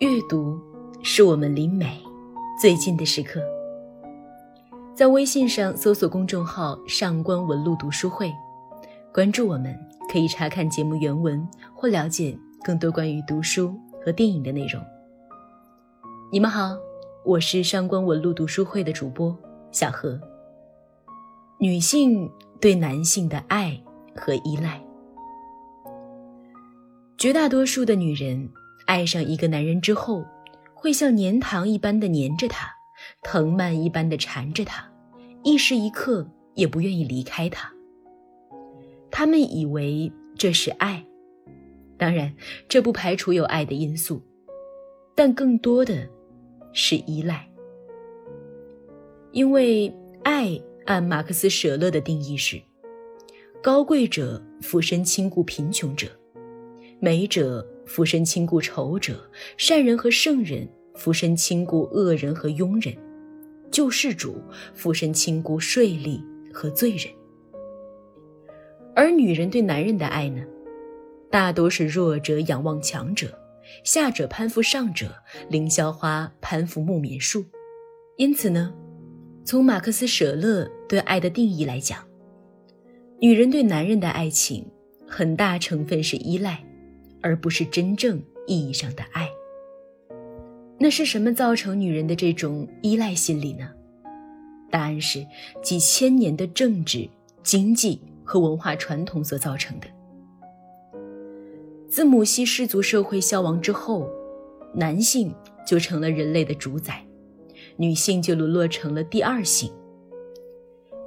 阅读是我们离美最近的时刻。在微信上搜索公众号“上官文露读书会”，关注我们，可以查看节目原文或了解更多关于读书和电影的内容。你们好，我是上官文露读书会的主播小何。女性对男性的爱和依赖。绝大多数的女人爱上一个男人之后，会像粘糖一般的粘着他，藤蔓一般的缠着他，一时一刻也不愿意离开他。他们以为这是爱，当然，这不排除有爱的因素，但更多的是依赖。因为爱，按马克思·舍勒的定义是：高贵者俯身亲顾贫穷者。美者俯身亲顾仇者，善人和圣人俯身亲顾恶人和庸人，救世主俯身亲顾税吏和罪人。而女人对男人的爱呢，大多是弱者仰望强者，下者攀附上者，凌霄花攀附木棉树。因此呢，从马克思·舍勒对爱的定义来讲，女人对男人的爱情很大成分是依赖。而不是真正意义上的爱。那是什么造成女人的这种依赖心理呢？答案是几千年的政治、经济和文化传统所造成的。自母系氏族社会消亡之后，男性就成了人类的主宰，女性就沦落成了第二性。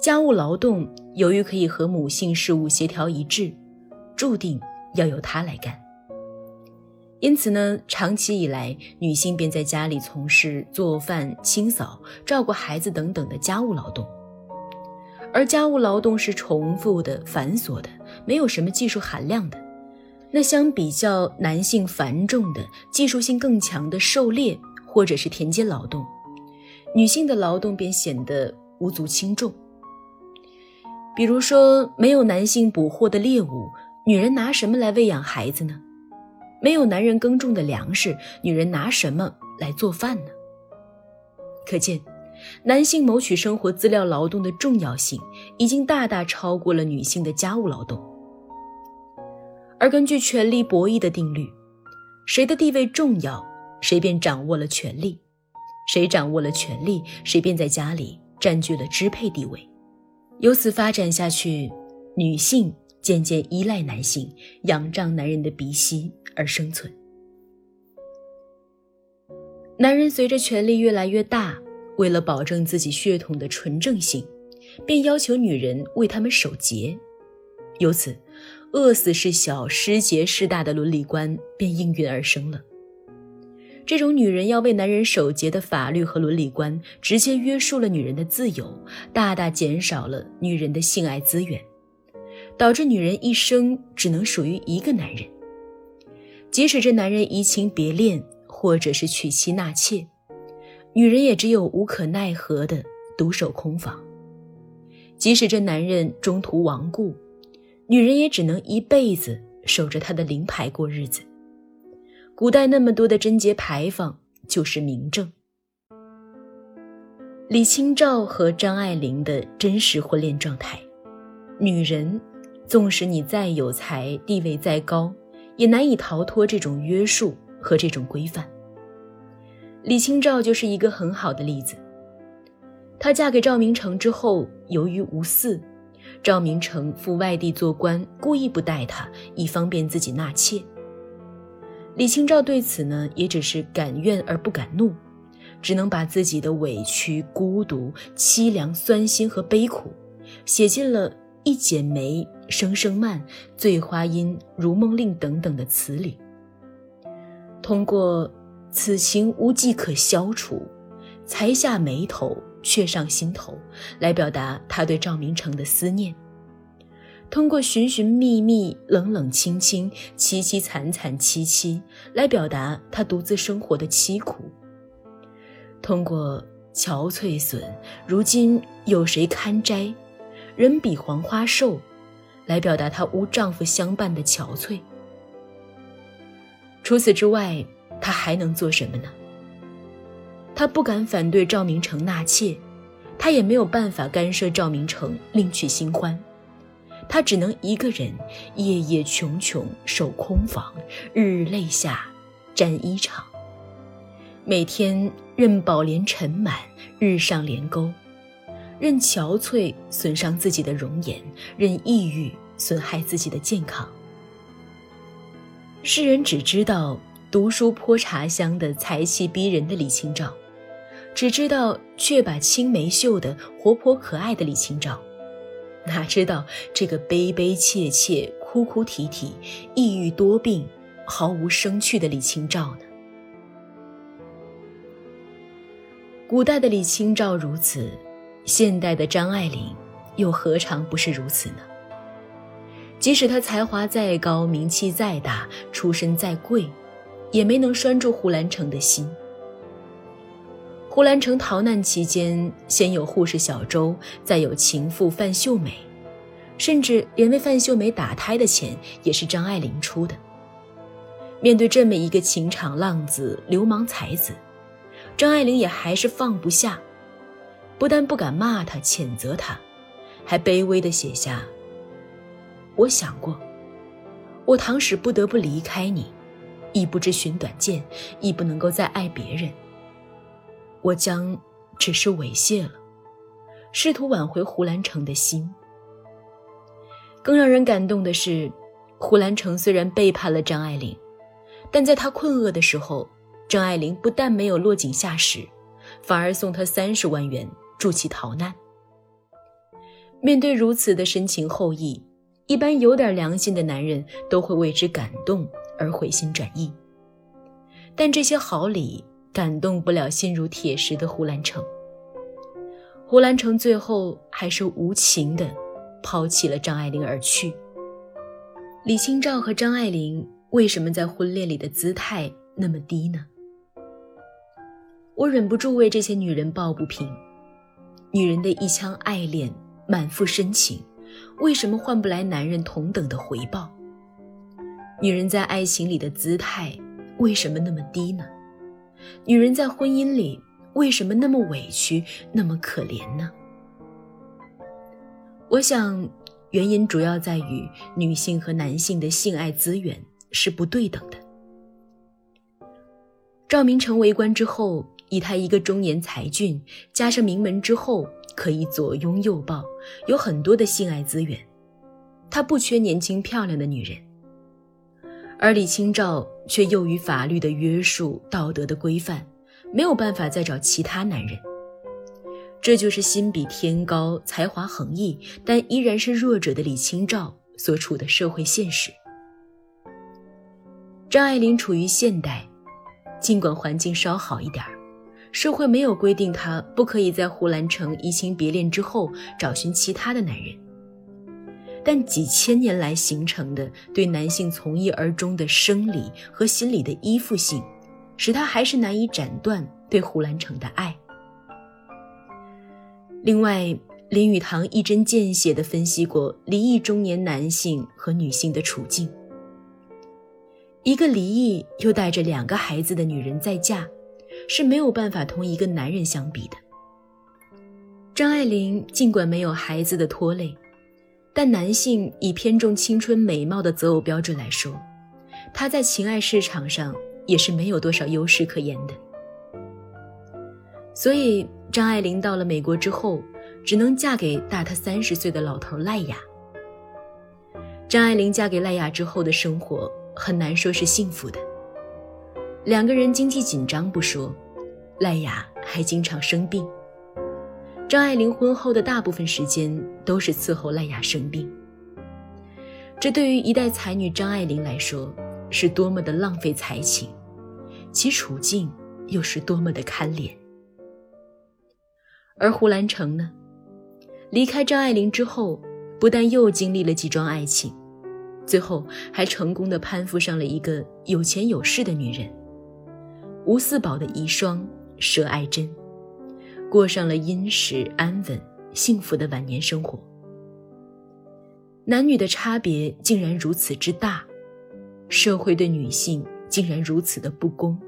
家务劳动由于可以和母性事务协调一致，注定要由她来干。因此呢，长期以来，女性便在家里从事做饭、清扫、照顾孩子等等的家务劳动。而家务劳动是重复的、繁琐的，没有什么技术含量的。那相比较男性繁重的、技术性更强的狩猎或者是田间劳动，女性的劳动便显得无足轻重。比如说，没有男性捕获的猎物，女人拿什么来喂养孩子呢？没有男人耕种的粮食，女人拿什么来做饭呢？可见，男性谋取生活资料劳动的重要性已经大大超过了女性的家务劳动。而根据权力博弈的定律，谁的地位重要，谁便掌握了权力；谁掌握了权力，谁便在家里占据了支配地位。由此发展下去，女性。渐渐依赖男性，仰仗男人的鼻息而生存。男人随着权力越来越大，为了保证自己血统的纯正性，便要求女人为他们守节。由此，饿死是小，失节是大的伦理观便应运而生了。这种女人要为男人守节的法律和伦理观，直接约束了女人的自由，大大减少了女人的性爱资源。导致女人一生只能属于一个男人，即使这男人移情别恋，或者是娶妻纳妾，女人也只有无可奈何的独守空房；即使这男人中途亡故，女人也只能一辈子守着他的灵牌过日子。古代那么多的贞节牌坊，就是明证。李清照和张爱玲的真实婚恋状态，女人。纵使你再有才，地位再高，也难以逃脱这种约束和这种规范。李清照就是一个很好的例子。她嫁给赵明诚之后，由于无嗣，赵明诚赴外地做官，故意不待她，以方便自己纳妾。李清照对此呢，也只是敢怨而不敢怒，只能把自己的委屈、孤独、凄凉、酸辛和悲苦，写进了。一剪梅，声声慢；醉花阴，如梦令等等的词里，通过“此情无计可消除，才下眉头，却上心头”来表达他对赵明诚的思念；通过“寻寻觅觅，冷冷清清，凄凄惨惨戚戚”来表达他独自生活的凄苦；通过“憔悴损，如今有谁堪摘？”人比黄花瘦，来表达她无丈夫相伴的憔悴。除此之外，她还能做什么呢？她不敢反对赵明诚纳妾，她也没有办法干涉赵明诚另娶新欢，她只能一个人夜夜穷穷守空房，日日泪下沾衣裳，每天任宝莲尘满，日上帘钩，任憔悴损伤自己的容颜，任抑郁损害自己的健康。世人只知道读书泼茶香的才气逼人的李清照。只知道却把青梅嗅的活泼可爱的李清照，哪知道这个悲悲切切、哭哭啼啼、抑郁多病、毫无生趣的李清照呢？古代的李清照如此，现代的张爱玲又何尝不是如此呢？即使她才华再高、名气再大、出身再贵，也没能拴住胡兰成的心。胡兰成逃难期间，先有护士小周，再有情妇范秀美，甚至连为范秀美打胎的钱也是张爱玲出的。面对这么一个情场浪子、流氓才子，张爱玲也还是放不下，不但不敢骂他、谴责他，还卑微地写下：“我想过，我倘使不得不离开你，亦不知寻短见，亦不能够再爱别人。”我将只是猥亵了，试图挽回胡兰成的心。更让人感动的是，胡兰成虽然背叛了张爱玲，但在他困厄的时候，张爱玲不但没有落井下石，反而送他三十万元助其逃难。面对如此的深情厚谊，一般有点良心的男人都会为之感动而回心转意，但这些好礼。感动不了心如铁石的胡兰成。胡兰成最后还是无情的抛弃了张爱玲而去。李清照和张爱玲为什么在婚恋里的姿态那么低呢？我忍不住为这些女人抱不平。女人的一腔爱恋，满腹深情，为什么换不来男人同等的回报？女人在爱情里的姿态，为什么那么低呢？女人在婚姻里为什么那么委屈、那么可怜呢？我想，原因主要在于女性和男性的性爱资源是不对等的。赵明诚为官之后，以他一个中年才俊，加上名门之后，可以左拥右抱，有很多的性爱资源，他不缺年轻漂亮的女人。而李清照却囿于法律的约束、道德的规范，没有办法再找其他男人。这就是心比天高、才华横溢，但依然是弱者的李清照所处的社会现实。张爱玲处于现代，尽管环境稍好一点儿，社会没有规定她不可以在胡兰成移情别恋之后找寻其他的男人。但几千年来形成的对男性从一而终的生理和心理的依附性，使他还是难以斩断对胡兰成的爱。另外，林语堂一针见血地分析过离异中年男性和女性的处境。一个离异又带着两个孩子的女人再嫁，是没有办法同一个男人相比的。张爱玲尽管没有孩子的拖累。但男性以偏重青春美貌的择偶标准来说，他在情爱市场上也是没有多少优势可言的。所以张爱玲到了美国之后，只能嫁给大她三十岁的老头赖雅。张爱玲嫁给赖雅之后的生活很难说是幸福的，两个人经济紧张不说，赖雅还经常生病。张爱玲婚后的大部分时间都是伺候赖雅生病，这对于一代才女张爱玲来说是多么的浪费才情，其处境又是多么的堪怜。而胡兰成呢，离开张爱玲之后，不但又经历了几桩爱情，最后还成功的攀附上了一个有钱有势的女人——吴四宝的遗孀佘爱珍。过上了殷实安稳、幸福的晚年生活。男女的差别竟然如此之大，社会对女性竟然如此的不公。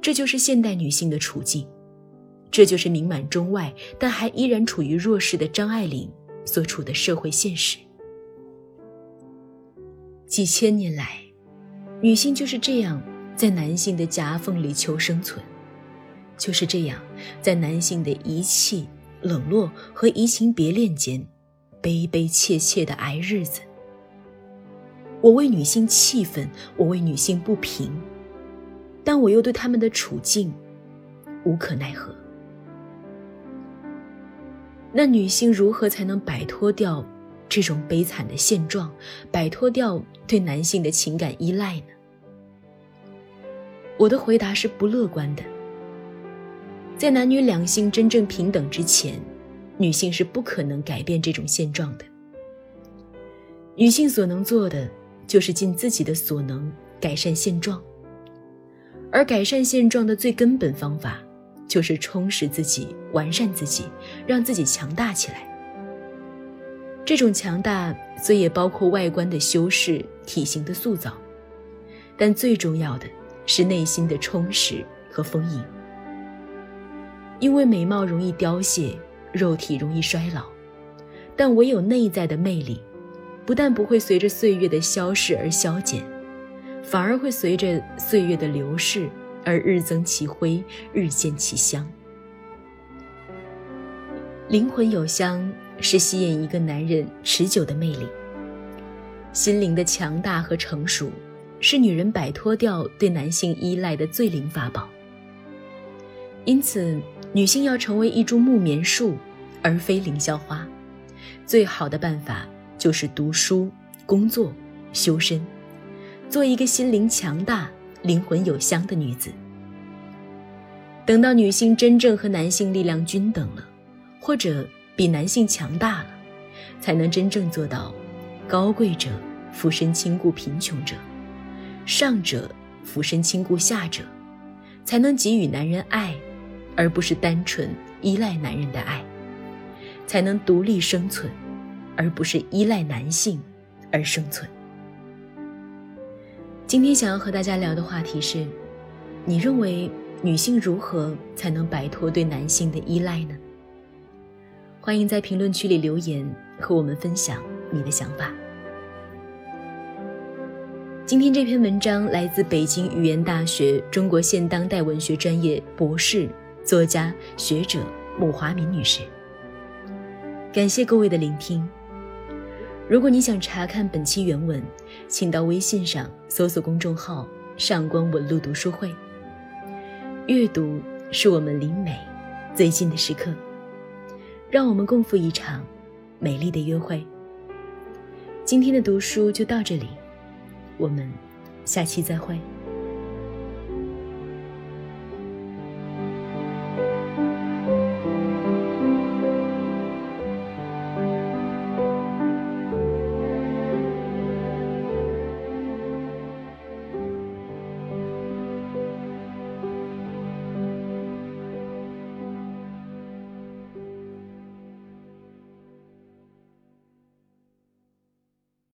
这就是现代女性的处境，这就是名满中外但还依然处于弱势的张爱玲所处的社会现实。几千年来，女性就是这样在男性的夹缝里求生存，就是这样在男性的遗弃、冷落和移情别恋间，悲悲切切的挨日子。我为女性气愤，我为女性不平，但我又对他们的处境无可奈何。那女性如何才能摆脱掉这种悲惨的现状，摆脱掉对男性的情感依赖呢？我的回答是不乐观的。在男女两性真正平等之前，女性是不可能改变这种现状的。女性所能做的。就是尽自己的所能改善现状，而改善现状的最根本方法，就是充实自己、完善自己，让自己强大起来。这种强大虽也包括外观的修饰、体型的塑造，但最重要的是内心的充实和丰盈。因为美貌容易凋谢，肉体容易衰老，但唯有内在的魅力。不但不会随着岁月的消逝而消减，反而会随着岁月的流逝而日增其辉，日渐其香。灵魂有香是吸引一个男人持久的魅力。心灵的强大和成熟，是女人摆脱掉对男性依赖的最灵法宝。因此，女性要成为一株木棉树，而非凌霄花，最好的办法。就是读书、工作、修身，做一个心灵强大、灵魂有香的女子。等到女性真正和男性力量均等了，或者比男性强大了，才能真正做到高贵者俯身轻顾贫穷者，上者俯身轻顾下者，才能给予男人爱，而不是单纯依赖男人的爱，才能独立生存。而不是依赖男性而生存。今天想要和大家聊的话题是：你认为女性如何才能摆脱对男性的依赖呢？欢迎在评论区里留言和我们分享你的想法。今天这篇文章来自北京语言大学中国现当代文学专业博士、作家、学者穆华敏女士。感谢各位的聆听。如果你想查看本期原文，请到微信上搜索公众号“上官文露读书会”。阅读是我们离美最近的时刻，让我们共赴一场美丽的约会。今天的读书就到这里，我们下期再会。